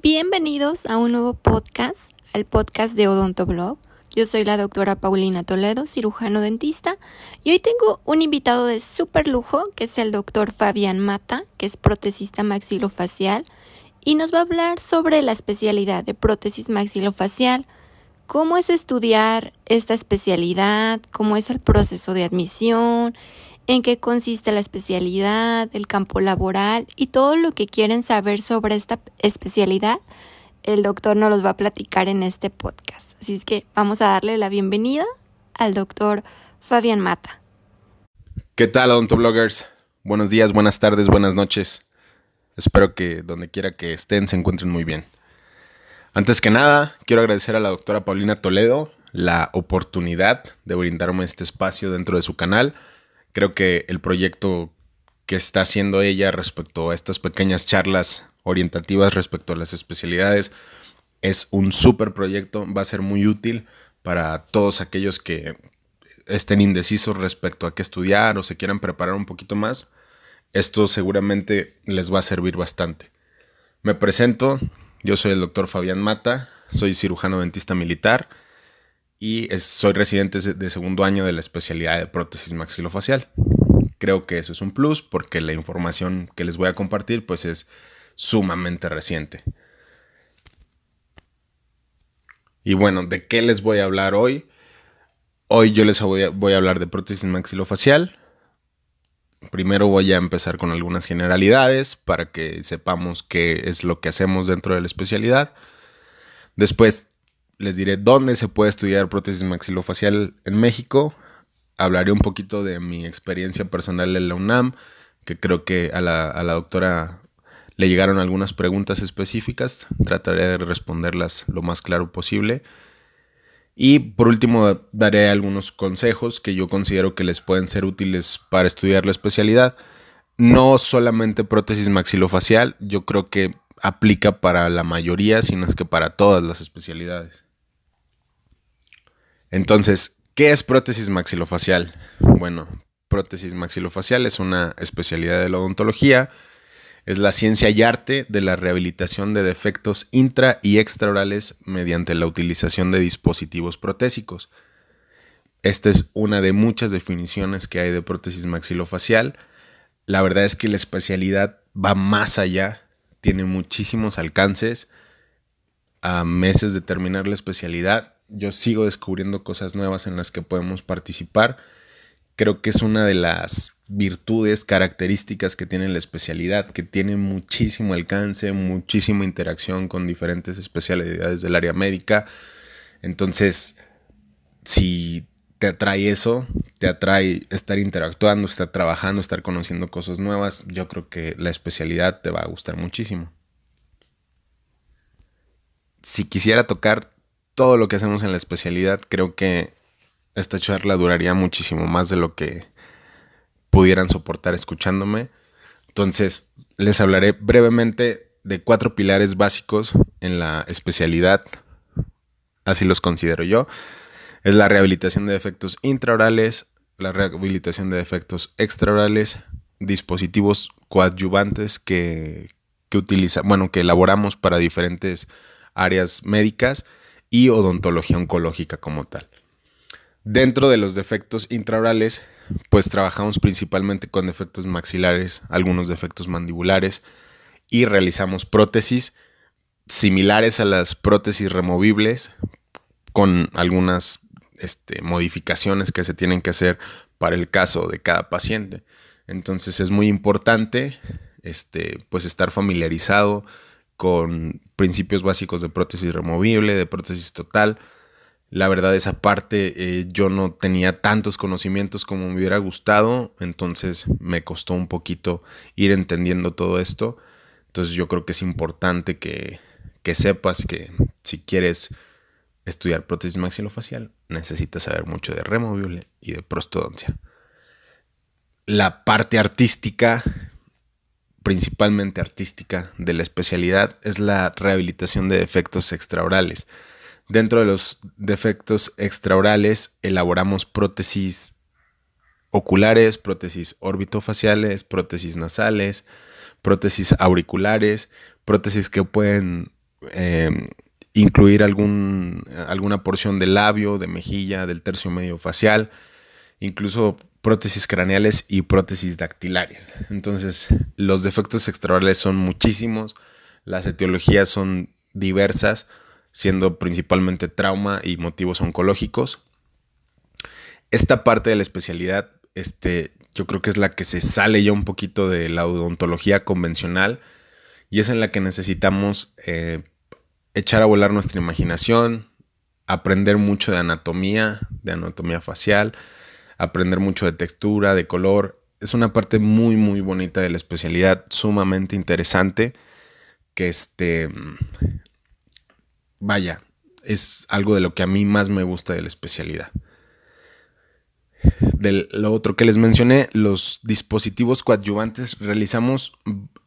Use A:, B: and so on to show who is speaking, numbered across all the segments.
A: Bienvenidos a un nuevo podcast, al podcast de Odontoblog. Yo soy la doctora Paulina Toledo, cirujano dentista, y hoy tengo un invitado de súper lujo, que es el doctor Fabián Mata, que es protesista maxilofacial, y nos va a hablar sobre la especialidad de prótesis maxilofacial, cómo es estudiar esta especialidad, cómo es el proceso de admisión, en qué consiste la especialidad, el campo laboral y todo lo que quieren saber sobre esta especialidad, el doctor nos los va a platicar en este podcast. Así es que vamos a darle la bienvenida al doctor Fabián Mata.
B: ¿Qué tal, odontobloggers? Buenos días, buenas tardes, buenas noches. Espero que donde quiera que estén se encuentren muy bien. Antes que nada, quiero agradecer a la doctora Paulina Toledo la oportunidad de brindarme este espacio dentro de su canal Creo que el proyecto que está haciendo ella respecto a estas pequeñas charlas orientativas respecto a las especialidades es un súper proyecto, va a ser muy útil para todos aquellos que estén indecisos respecto a qué estudiar o se quieran preparar un poquito más. Esto seguramente les va a servir bastante. Me presento, yo soy el doctor Fabián Mata, soy cirujano dentista militar y soy residente de segundo año de la especialidad de prótesis maxilofacial. Creo que eso es un plus porque la información que les voy a compartir pues es sumamente reciente. Y bueno, ¿de qué les voy a hablar hoy? Hoy yo les voy a, voy a hablar de prótesis maxilofacial. Primero voy a empezar con algunas generalidades para que sepamos qué es lo que hacemos dentro de la especialidad. Después les diré dónde se puede estudiar prótesis maxilofacial en México. Hablaré un poquito de mi experiencia personal en la UNAM, que creo que a la, a la doctora le llegaron algunas preguntas específicas. Trataré de responderlas lo más claro posible. Y por último, daré algunos consejos que yo considero que les pueden ser útiles para estudiar la especialidad. No solamente prótesis maxilofacial, yo creo que aplica para la mayoría, sino que para todas las especialidades. Entonces, ¿qué es prótesis maxilofacial? Bueno, prótesis maxilofacial es una especialidad de la odontología. Es la ciencia y arte de la rehabilitación de defectos intra y extraorales mediante la utilización de dispositivos protésicos. Esta es una de muchas definiciones que hay de prótesis maxilofacial. La verdad es que la especialidad va más allá, tiene muchísimos alcances. A meses de terminar la especialidad, yo sigo descubriendo cosas nuevas en las que podemos participar. Creo que es una de las virtudes, características que tiene la especialidad, que tiene muchísimo alcance, muchísima interacción con diferentes especialidades del área médica. Entonces, si te atrae eso, te atrae estar interactuando, estar trabajando, estar conociendo cosas nuevas, yo creo que la especialidad te va a gustar muchísimo. Si quisiera tocar todo lo que hacemos en la especialidad, creo que esta charla duraría muchísimo más de lo que pudieran soportar escuchándome. Entonces, les hablaré brevemente de cuatro pilares básicos en la especialidad, así los considero yo. Es la rehabilitación de defectos intraorales, la rehabilitación de defectos extraorales, dispositivos coadyuvantes que, bueno, que elaboramos para diferentes áreas médicas y odontología oncológica como tal. Dentro de los defectos intraorales, pues trabajamos principalmente con defectos maxilares, algunos defectos mandibulares y realizamos prótesis similares a las prótesis removibles con algunas este, modificaciones que se tienen que hacer para el caso de cada paciente. Entonces es muy importante este, pues estar familiarizado con principios básicos de prótesis removible, de prótesis total. La verdad, esa parte eh, yo no tenía tantos conocimientos como me hubiera gustado, entonces me costó un poquito ir entendiendo todo esto. Entonces yo creo que es importante que, que sepas que si quieres estudiar prótesis maxilofacial, necesitas saber mucho de removible y de prostodoncia. La parte artística principalmente artística de la especialidad es la rehabilitación de defectos extraorales. Dentro de los defectos extraorales elaboramos prótesis oculares, prótesis orbitofaciales, prótesis nasales, prótesis auriculares, prótesis que pueden eh, incluir alguna porción del labio, de mejilla, del tercio medio facial, incluso prótesis craneales y prótesis dactilares. Entonces, los defectos extraorales son muchísimos, las etiologías son diversas, siendo principalmente trauma y motivos oncológicos. Esta parte de la especialidad, este, yo creo que es la que se sale ya un poquito de la odontología convencional y es en la que necesitamos eh, echar a volar nuestra imaginación, aprender mucho de anatomía, de anatomía facial, aprender mucho de textura, de color. Es una parte muy, muy bonita de la especialidad, sumamente interesante, que este, vaya, es algo de lo que a mí más me gusta de la especialidad. De lo otro que les mencioné, los dispositivos coadyuvantes, realizamos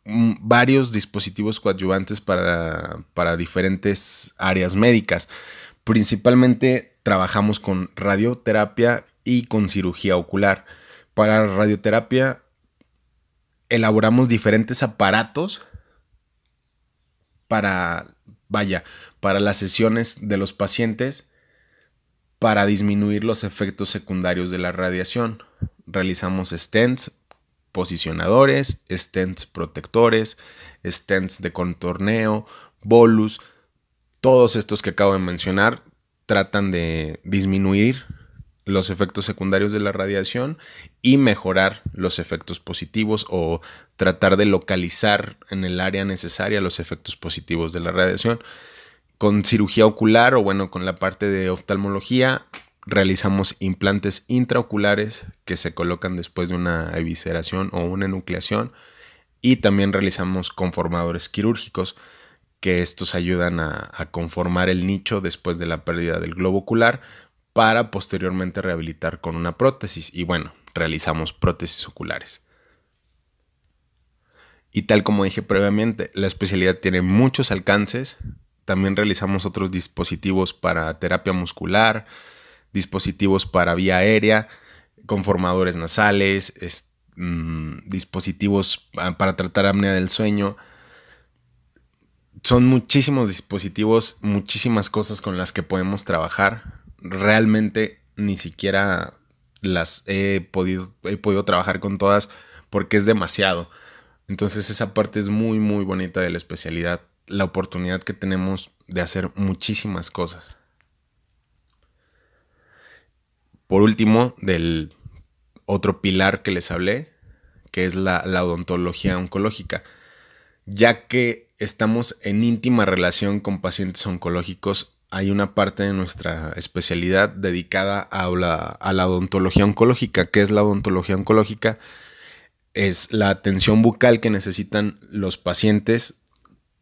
B: varios dispositivos coadyuvantes para, para diferentes áreas médicas. Principalmente trabajamos con radioterapia y con cirugía ocular. Para radioterapia elaboramos diferentes aparatos para, vaya, para las sesiones de los pacientes para disminuir los efectos secundarios de la radiación. Realizamos stents, posicionadores, stents protectores, stents de contorneo, bolus. Todos estos que acabo de mencionar tratan de disminuir los efectos secundarios de la radiación y mejorar los efectos positivos o tratar de localizar en el área necesaria los efectos positivos de la radiación. Con cirugía ocular o bueno, con la parte de oftalmología, realizamos implantes intraoculares que se colocan después de una evisceración o una enucleación y también realizamos conformadores quirúrgicos que estos ayudan a, a conformar el nicho después de la pérdida del globo ocular para posteriormente rehabilitar con una prótesis. Y bueno, realizamos prótesis oculares. Y tal como dije previamente, la especialidad tiene muchos alcances. También realizamos otros dispositivos para terapia muscular, dispositivos para vía aérea, conformadores nasales, mm, dispositivos para tratar apnea del sueño. Son muchísimos dispositivos, muchísimas cosas con las que podemos trabajar realmente ni siquiera las he podido, he podido trabajar con todas porque es demasiado. Entonces esa parte es muy, muy bonita de la especialidad, la oportunidad que tenemos de hacer muchísimas cosas. Por último, del otro pilar que les hablé, que es la, la odontología oncológica, ya que estamos en íntima relación con pacientes oncológicos, hay una parte de nuestra especialidad dedicada a la, a la, odontología oncológica. ¿Qué es la odontología oncológica? Es la atención bucal que necesitan los pacientes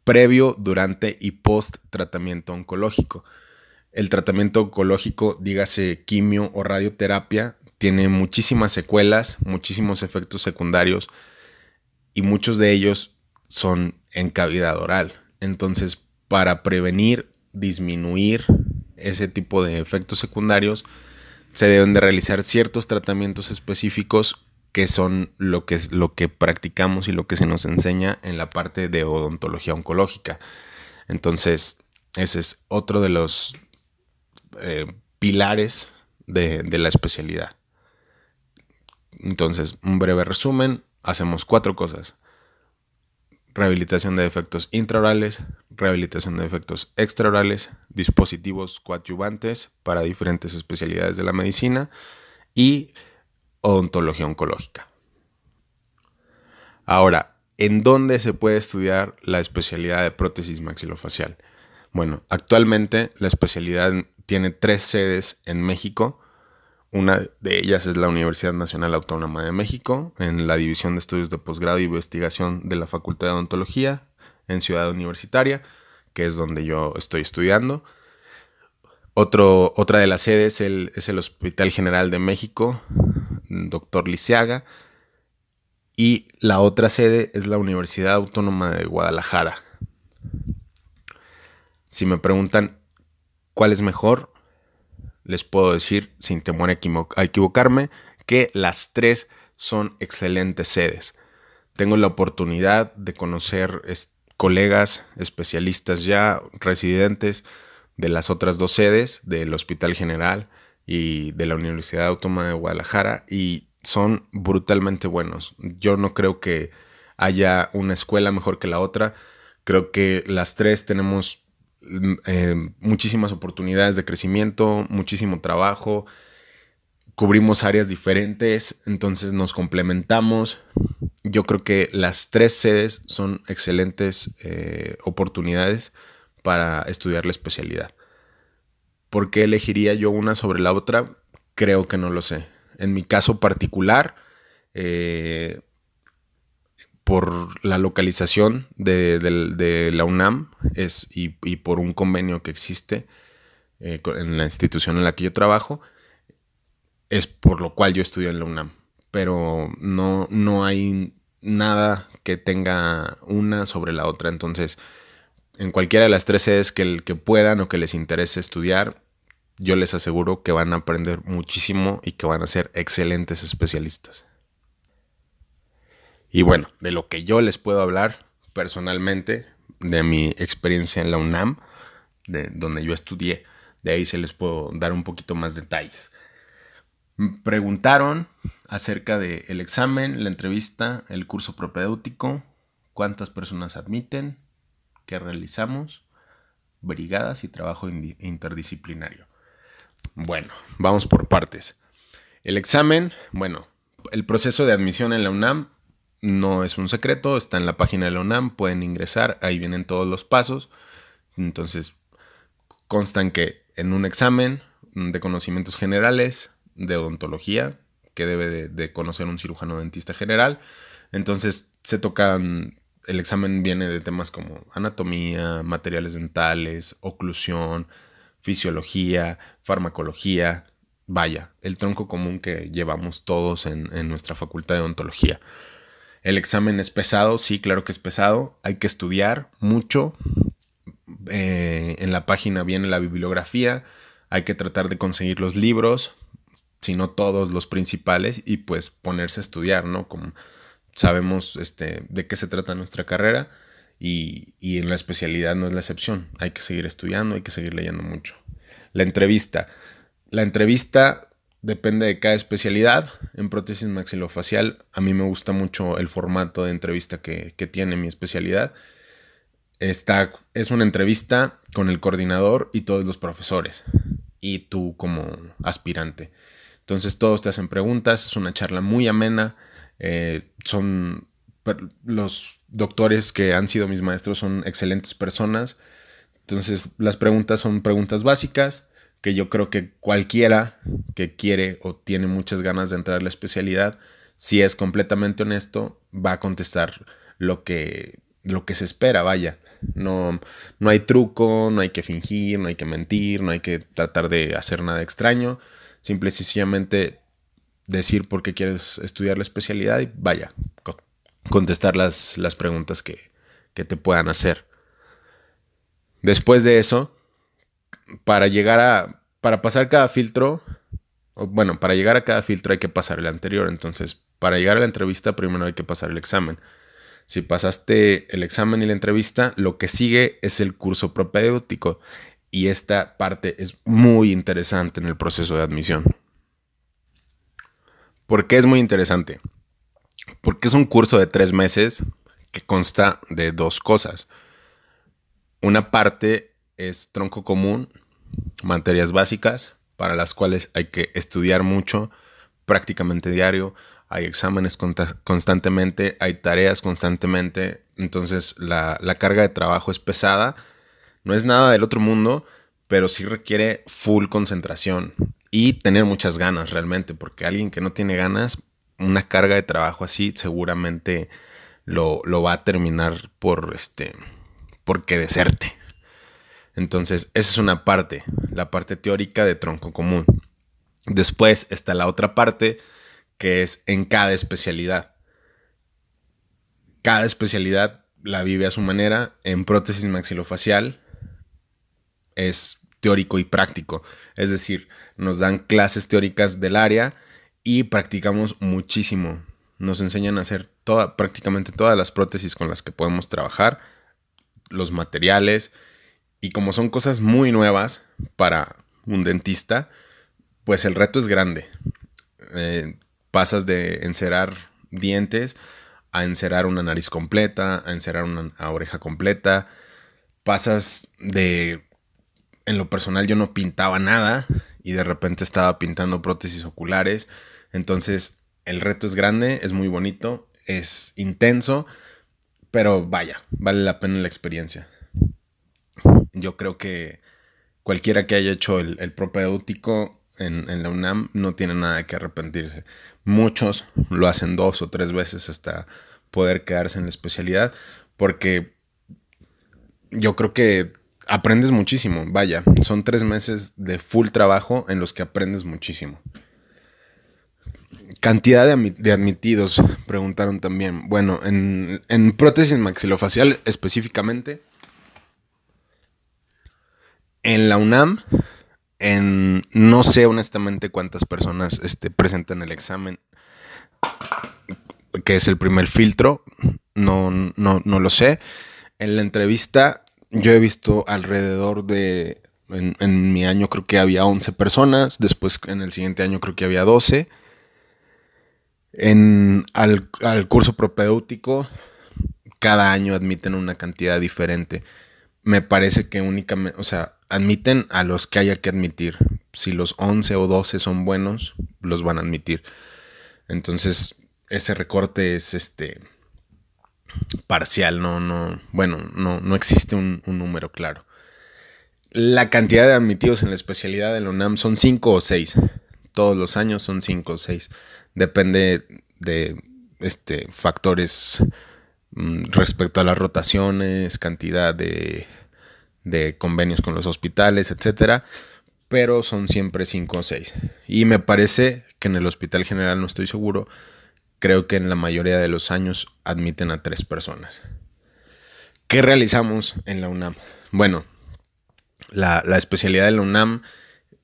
B: previo, durante y post tratamiento oncológico. El tratamiento oncológico, dígase quimio o radioterapia, tiene muchísimas secuelas, muchísimos efectos secundarios y muchos de ellos son en cavidad oral. Entonces, para prevenir disminuir ese tipo de efectos secundarios, se deben de realizar ciertos tratamientos específicos que son lo que, lo que practicamos y lo que se nos enseña en la parte de odontología oncológica. Entonces, ese es otro de los eh, pilares de, de la especialidad. Entonces, un breve resumen, hacemos cuatro cosas rehabilitación de defectos intraorales, rehabilitación de defectos extraorales, dispositivos coadyuvantes para diferentes especialidades de la medicina y odontología oncológica. Ahora, ¿en dónde se puede estudiar la especialidad de prótesis maxilofacial? Bueno, actualmente la especialidad tiene tres sedes en México una de ellas es la Universidad Nacional Autónoma de México, en la División de Estudios de Posgrado e Investigación de la Facultad de Odontología, en Ciudad Universitaria, que es donde yo estoy estudiando. Otro, otra de las sedes es el Hospital General de México, Doctor Lisiaga. Y la otra sede es la Universidad Autónoma de Guadalajara. Si me preguntan cuál es mejor, les puedo decir, sin temor a, equivocarme, que las tres son excelentes sedes. Tengo la oportunidad de conocer colegas, especialistas ya, residentes de las otras dos sedes, del Hospital General y de la Universidad Autónoma de Guadalajara, y son brutalmente buenos. Yo no creo que haya una escuela mejor que la otra. Creo que las tres tenemos eh, muchísimas oportunidades de crecimiento, muchísimo trabajo, cubrimos áreas diferentes, entonces nos complementamos. Yo creo que las tres sedes son excelentes eh, oportunidades para estudiar la especialidad. ¿Por qué elegiría yo una sobre la otra? Creo que no lo sé. En mi caso particular, eh, por la localización de, la UNAM es, y, por un convenio que existe eh, en la institución en la que yo trabajo, es por lo cual yo estudio en la UNAM. Pero no, no hay nada que tenga una sobre la otra. Entonces, en cualquiera de las tres sedes que, que puedan o que les interese estudiar, yo les aseguro que van a aprender muchísimo y que van a ser excelentes especialistas. Y bueno, de lo que yo les puedo hablar personalmente, de mi experiencia en la UNAM, de donde yo estudié, de ahí se les puedo dar un poquito más detalles. Preguntaron acerca del examen, la entrevista, el curso propedéutico, cuántas personas admiten, qué realizamos, brigadas y trabajo interdisciplinario. Bueno, vamos por partes. El examen, bueno, el proceso de admisión en la UNAM no es un secreto, está en la página de la UNAM, pueden ingresar, ahí vienen todos los pasos. Entonces, constan que en un examen de conocimientos generales, de odontología que debe de, conocer un cirujano dentista general. Entonces se tocan, el examen viene de temas como anatomía, materiales dentales, oclusión, fisiología, farmacología, vaya, el tronco común que llevamos todos en, nuestra facultad de odontología. El examen es pesado, sí, claro que es pesado, hay que estudiar mucho. Eh, en la página viene la bibliografía, hay que tratar de conseguir los libros, sino todos los principales, y pues ponerse a estudiar, ¿no? Como sabemos este, de qué se trata nuestra carrera y, y en la especialidad no es la excepción. Hay que seguir estudiando, hay que seguir leyendo mucho. La entrevista. La entrevista depende de cada especialidad. En prótesis maxilofacial a mí me gusta mucho el formato de entrevista que, tiene mi especialidad. Esta es una entrevista con el coordinador y todos los profesores y tú como aspirante. Entonces todos te hacen preguntas, es una charla muy amena, eh, son los doctores que han sido mis maestros son excelentes personas. Entonces las preguntas son preguntas básicas que yo creo que cualquiera que quiere o tiene muchas ganas de entrar a la especialidad, si es completamente honesto, va a contestar lo que, lo que se espera, vaya. No, no hay truco, no hay que fingir, no hay que mentir, no hay que tratar de hacer nada extraño simple y sencillamente decir por qué quieres estudiar la especialidad y vaya, contestar las, las preguntas que, que te puedan hacer. Después de eso, para llegar a, para pasar cada filtro, bueno, para llegar a cada filtro hay que pasar el anterior. Entonces, para llegar a la entrevista, primero hay que pasar el examen. Si pasaste el examen y la entrevista, lo que sigue es el curso propedéutico y esta parte es muy interesante en el proceso de admisión. ¿Por qué es muy interesante? Porque es un curso de tres meses que consta de dos cosas. Una parte es tronco común, materias básicas, para las cuales hay que estudiar mucho, prácticamente diario, hay exámenes constantemente, hay tareas constantemente, entonces la, la carga de trabajo es pesada. No es nada del otro mundo, pero sí requiere full concentración y tener muchas ganas realmente, porque alguien que no tiene ganas, una carga de trabajo así seguramente lo, va a terminar por este, porque deserte. Entonces, esa es una parte, la parte teórica de tronco común. Después está la otra parte que es en cada especialidad. Cada especialidad la vive a su manera. En prótesis maxilofacial es teórico y práctico. Es decir, nos dan clases teóricas del área y practicamos muchísimo. Nos enseñan a hacer toda, prácticamente todas las prótesis con las que podemos trabajar. los materiales. Y como son cosas muy nuevas para un dentista, pues el reto es grande. Eh, pasas de encerar dientes a encerar una nariz completa, a encerar una oreja completa. Pasas de, en lo personal yo no pintaba nada y de repente estaba pintando prótesis oculares. Entonces el reto es grande, es muy bonito, es intenso, pero vaya, vale la pena la experiencia. Yo creo que cualquiera que haya hecho el, el propedéutico en, la UNAM no tiene nada que arrepentirse. Muchos lo hacen dos o tres veces hasta poder quedarse en la especialidad, porque yo creo que aprendes muchísimo. Vaya, son tres meses de full trabajo en los que aprendes muchísimo. Cantidad de, admitidos, preguntaron también. Bueno, en, en prótesis maxilofacial específicamente, en la UNAM, en, no sé honestamente cuántas personas este, presentan el examen, que es el primer filtro, no, no, no lo sé. En la entrevista yo he visto alrededor de, en, mi año creo que había 11 personas, después en el siguiente año creo que había 12. En, al, al curso propedéutico, cada año admiten una cantidad diferente. Me parece que únicamente, o sea, admiten a los que haya que admitir. Si los 11 o 12 son buenos, los van a admitir. Entonces, ese recorte es este parcial, no, no, bueno, no, no existe un, número claro. La cantidad de admitidos en la especialidad de la UNAM son 5 o 6. Todos los años son 5 o 6. Depende de este, factores mm, respecto a las rotaciones, cantidad de, de convenios con los hospitales, etcétera. Pero son siempre 5 o 6. Y me parece que en el Hospital General, no estoy seguro, creo que en la mayoría de los años admiten a tres personas. ¿Qué realizamos en la UNAM? Bueno, la, especialidad de la UNAM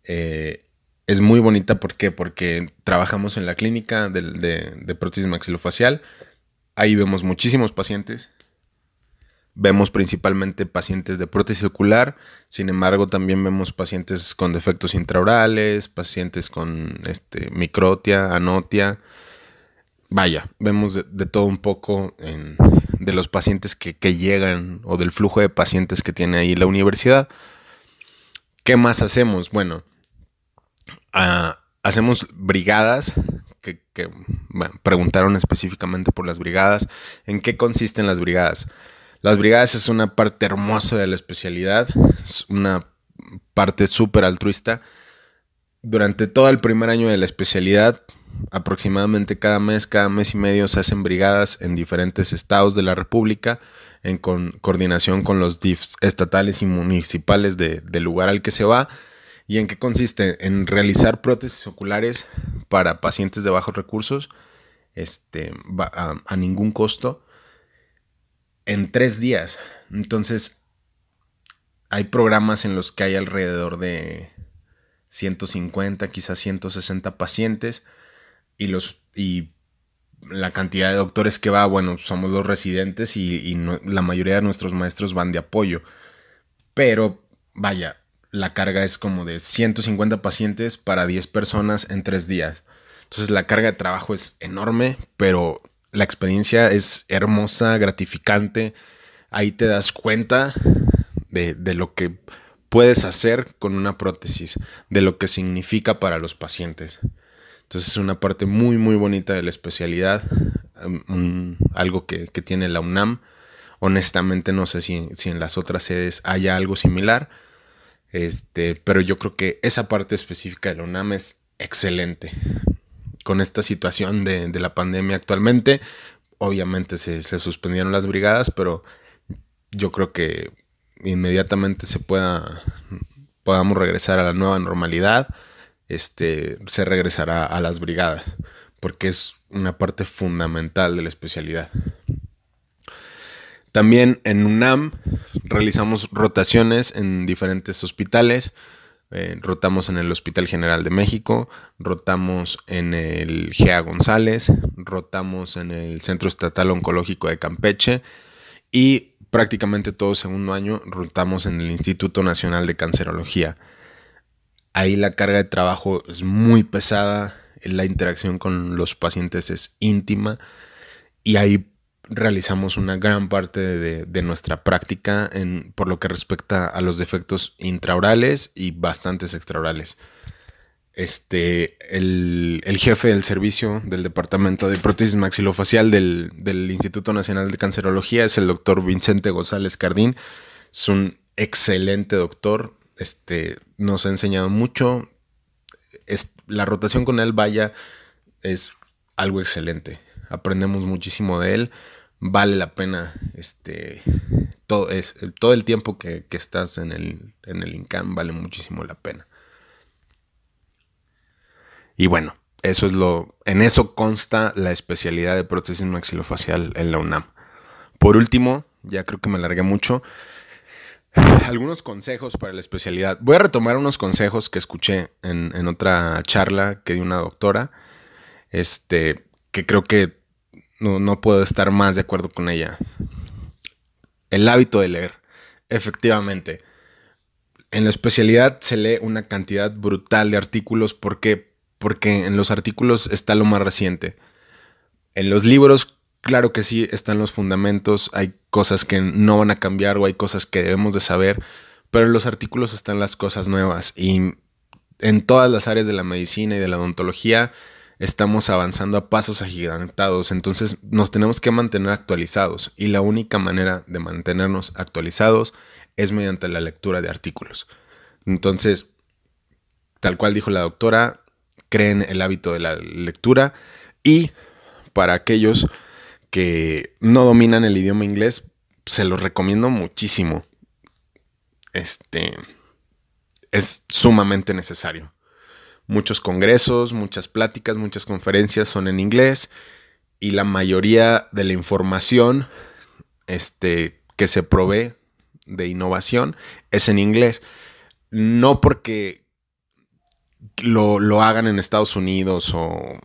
B: eh, es muy bonita. ¿Por qué? Porque trabajamos en la clínica de, de, prótesis maxilofacial. Ahí vemos muchísimos pacientes. Vemos principalmente pacientes de prótesis ocular, sin embargo también vemos pacientes con defectos intraorales, pacientes con este, microtia, anotia, vaya, vemos de, todo un poco de los pacientes que, llegan o del flujo de pacientes que tiene ahí la universidad. ¿Qué más hacemos? Bueno, ah, hacemos brigadas, que, preguntaron específicamente por las brigadas. ¿En qué consisten las brigadas? Las brigadas es una parte hermosa de la especialidad, es una parte súper altruista. Durante todo el primer año de la especialidad aproximadamente cada mes, cada mes y medio se hacen brigadas en diferentes estados de la República en coordinación con los DIFs estatales y municipales del lugar al que se va. ¿Y en qué consiste? En realizar prótesis oculares para pacientes de bajos recursos este, a ningún costo en tres días. Entonces, hay programas en los que hay alrededor de 150, quizás 160 pacientes y los y la cantidad de doctores que va, bueno, somos los residentes y, la mayoría de nuestros maestros van de apoyo. Pero, vaya, la carga es como de 150 pacientes para 10 personas en 3 días. Entonces la carga de trabajo es enorme, pero la experiencia es hermosa, gratificante. Ahí te das cuenta de, de lo que puedes hacer con una prótesis, de lo que significa para los pacientes. Entonces es una parte muy, muy bonita de la especialidad, um, algo que, tiene la UNAM. Honestamente no sé si, en las otras sedes haya algo similar, este, pero yo creo que esa parte específica de la UNAM es excelente. Con esta situación de, la pandemia actualmente, obviamente se, se, suspendieron las brigadas, pero yo creo que inmediatamente se pueda, podamos regresar a la nueva normalidad este, se regresará a las brigadas, porque es una parte fundamental de la especialidad. También en UNAM realizamos rotaciones en diferentes hospitales. Eh, rotamos en el Hospital General de México, rotamos en el GEA González, rotamos en el Centro Estatal Oncológico de Campeche y prácticamente todo segundo año rotamos en el Instituto Nacional de Cancerología. Ahí la carga de trabajo es muy pesada, la interacción con los pacientes es íntima y ahí realizamos una gran parte de, nuestra práctica por lo que respecta a los defectos intraorales y bastantes extraorales. Este, el, jefe del servicio del Departamento de Prótesis Maxilofacial del, del, Instituto Nacional de Cancerología es el doctor Vicente González Cardín. Es un excelente doctor. Este, nos ha enseñado mucho. Es, la rotación con él, vaya, es algo excelente. Aprendemos muchísimo de él vale la pena este todo, es, todo el tiempo que, estás en el, en el INCAM vale muchísimo la pena. Y bueno, eso es lo. En eso consta la especialidad de prótesis maxilofacial en la UNAM. Por último, ya creo que me alargué mucho. Algunos consejos para la especialidad. Voy a retomar unos consejos que escuché en, en otra charla que dio una doctora. Este, que creo que no, puedo estar más de acuerdo con ella. El hábito de leer. Efectivamente. En la especialidad se lee una cantidad brutal de artículos. ¿Por qué? Porque en los artículos está lo más reciente. En los libros, claro que sí, están los fundamentos. Hay cosas que no van a cambiar o hay cosas que debemos de saber. Pero en los artículos están las cosas nuevas. Y en todas las áreas de la medicina y de la odontología estamos avanzando a pasos agigantados, entonces nos tenemos que mantener actualizados y la única manera de mantenernos actualizados es mediante la lectura de artículos. Entonces, tal cual dijo la doctora, creen el hábito de la lectura y para aquellos que no dominan el idioma inglés, se los recomiendo muchísimo. Este es sumamente necesario. Muchos congresos, muchas pláticas, muchas conferencias son en inglés y la mayoría de la información este, que se provee de innovación es en inglés. No porque lo, hagan en Estados Unidos o,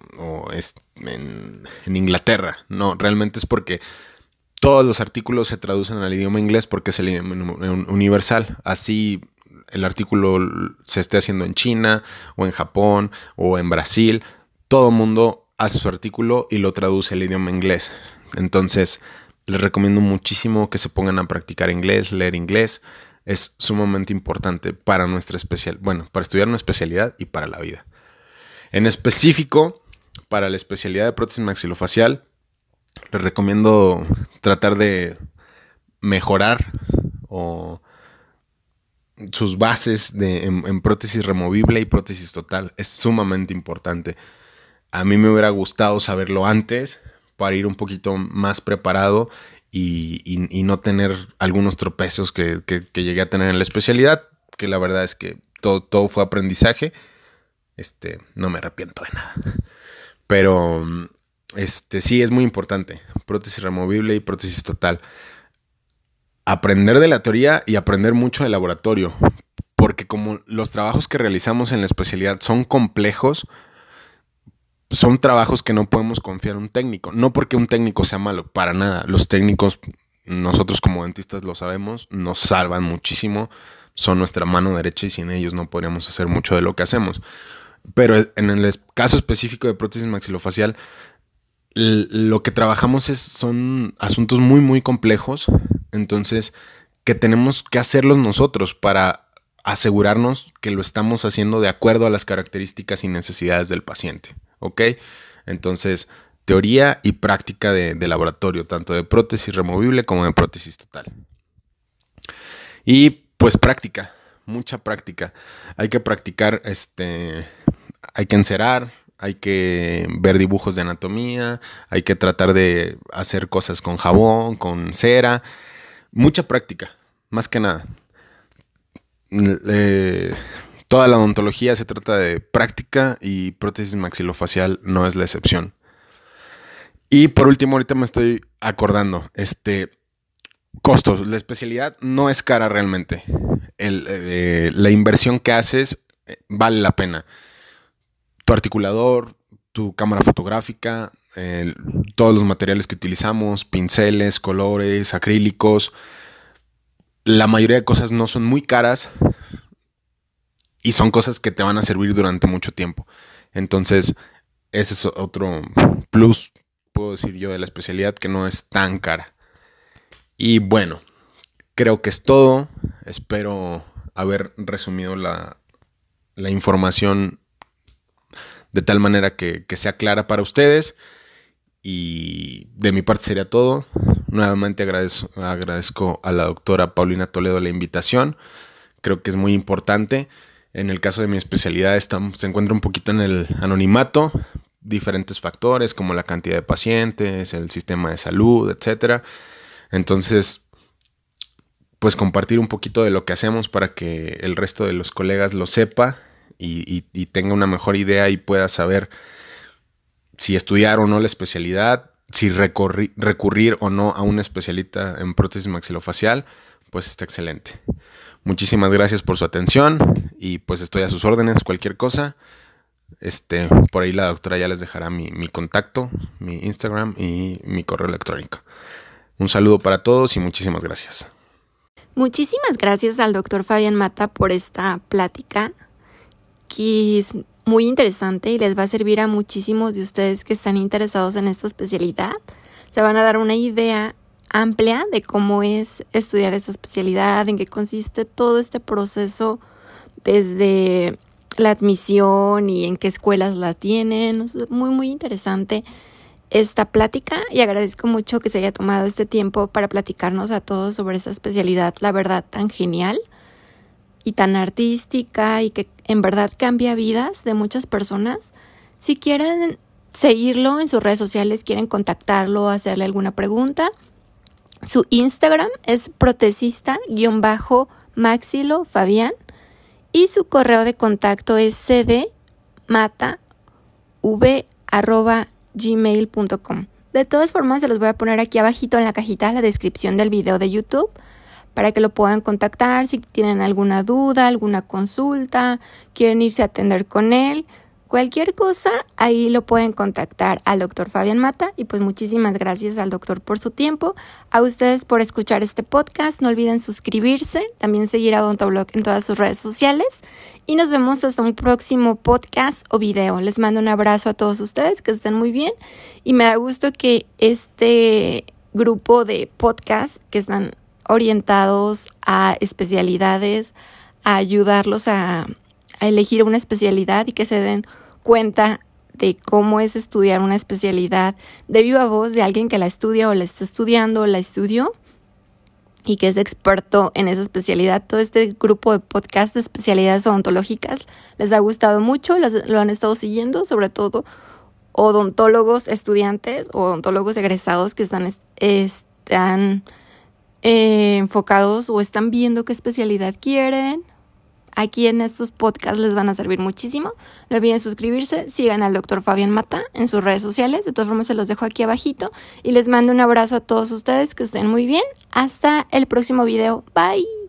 B: en, en, Inglaterra. No, realmente es porque todos los artículos se traducen al idioma inglés porque es el idioma universal. Así el artículo se esté haciendo en China o en Japón o en Brasil, todo el mundo hace su artículo y lo traduce al idioma inglés. Entonces, les recomiendo muchísimo que se pongan a practicar inglés, leer inglés. Es sumamente importante para nuestra especial, bueno, para estudiar una especialidad y para la vida. En específico, para la especialidad de prótesis maxilofacial, les recomiendo tratar de mejorar o sus bases de, en, prótesis removible y prótesis total. Es sumamente importante. A mí me hubiera gustado saberlo antes para ir un poquito más preparado y, no tener algunos tropezos que, llegué a tener en la especialidad, que la verdad es que todo, todo fue aprendizaje. Este, no me arrepiento de nada. Pero este, sí es muy importante. Prótesis removible y prótesis total aprender de la teoría y aprender mucho del laboratorio, porque como los trabajos que realizamos en la especialidad son complejos, son trabajos que no podemos confiar en un técnico. No porque un técnico sea malo, para nada. Los técnicos, nosotros como dentistas lo sabemos, nos salvan muchísimo, son nuestra mano derecha y sin ellos no podríamos hacer mucho de lo que hacemos. Pero en el caso específico de prótesis maxilofacial, lo que trabajamos es, son asuntos muy, muy complejos entonces, que tenemos que hacerlos nosotros para asegurarnos que lo estamos haciendo de acuerdo a las características y necesidades del paciente. ¿Ok? Entonces, teoría y práctica de, laboratorio, tanto de prótesis removible como de prótesis total. Y pues práctica, mucha práctica. Hay que practicar, este, hay que encerar, hay que ver dibujos de anatomía, hay que tratar de hacer cosas con jabón, con cera mucha práctica, más que nada. Eh, toda la odontología se trata de práctica y prótesis maxilofacial no es la excepción. Y por último, ahorita me estoy acordando, este, costos. La especialidad no es cara realmente. Eh, la inversión que haces eh, vale la pena. Tu articulador, tu cámara fotográfica, todos los materiales que utilizamos, pinceles, colores, acrílicos, la mayoría de cosas no son muy caras y son cosas que te van a servir durante mucho tiempo. Entonces, ese es otro plus, puedo decir yo, de la especialidad que no es tan cara. Y bueno, creo que es todo. Espero haber resumido la, información de tal manera que, sea clara para ustedes. Y de mi parte sería todo. Nuevamente agradezco, agradezco a la doctora Paulina Toledo la invitación. Creo que es muy importante. En el caso de mi especialidad se encuentra un poquito en el anonimato, diferentes factores como la cantidad de pacientes, el sistema de salud, etc. Entonces, pues compartir un poquito de lo que hacemos para que el resto de los colegas lo sepa y, tenga una mejor idea y pueda saber si estudiar o no la especialidad, si recurrir o no a un especialista en prótesis maxilofacial, pues está excelente. Muchísimas gracias por su atención y pues estoy a sus órdenes, cualquier cosa. Este, por ahí la doctora ya les dejará mi, mi contacto, mi Instagram y mi correo electrónico. Un saludo para todos y muchísimas gracias.
A: Muchísimas gracias al doctor Fabián Mata por esta plática que es muy interesante y les va a servir a muchísimos de ustedes que están interesados en esta especialidad. Se van a dar una idea amplia de cómo es estudiar esta especialidad, en qué consiste todo este proceso desde la admisión y en qué escuelas la tienen. Es muy, muy interesante esta plática y agradezco mucho que se haya tomado este tiempo para platicarnos a todos sobre esa especialidad, la verdad, tan genial y tan artística y que en verdad cambia vidas de muchas personas. Si quieren seguirlo en sus redes sociales, quieren contactarlo, hacerle alguna pregunta, su Instagram es protesista-maxilo Fabián y su correo de contacto es cdmatav.gmail.com. De todas formas, se los voy a poner aquí abajito en la cajita la descripción del video de YouTube para que lo puedan contactar si tienen alguna duda, alguna consulta, quieren irse a atender con él Cualquier cosa, ahí lo pueden contactar al doctor Fabián Mata. Y pues muchísimas gracias al doctor por su tiempo, a ustedes por escuchar este podcast, no olviden suscribirse, también seguir a Odontoblog en todas sus redes sociales. Y nos vemos hasta un próximo podcast o video. Les mando un abrazo a todos ustedes, que estén muy bien. Y me da gusto que este grupo de podcast que están orientados a especialidades, a ayudarlos a, elegir una especialidad y que se den cuenta de cómo es estudiar una especialidad de viva voz de alguien que la estudia o la está estudiando o la estudió y que es experto en esa especialidad. Todo este grupo de podcasts de especialidades odontológicas les ha gustado mucho, lo han estado siguiendo, sobre todo odontólogos estudiantes o odontólogos egresados que están, están eh, enfocados o están viendo qué especialidad quieren Aquí en estos podcasts les van a servir muchísimo. No olviden suscribirse, sigan al doctor Fabián Mata en sus redes sociales. De todas formas, se los dejo aquí abajito. Y les mando un abrazo a todos ustedes, que estén muy bien. Hasta el próximo video. Bye.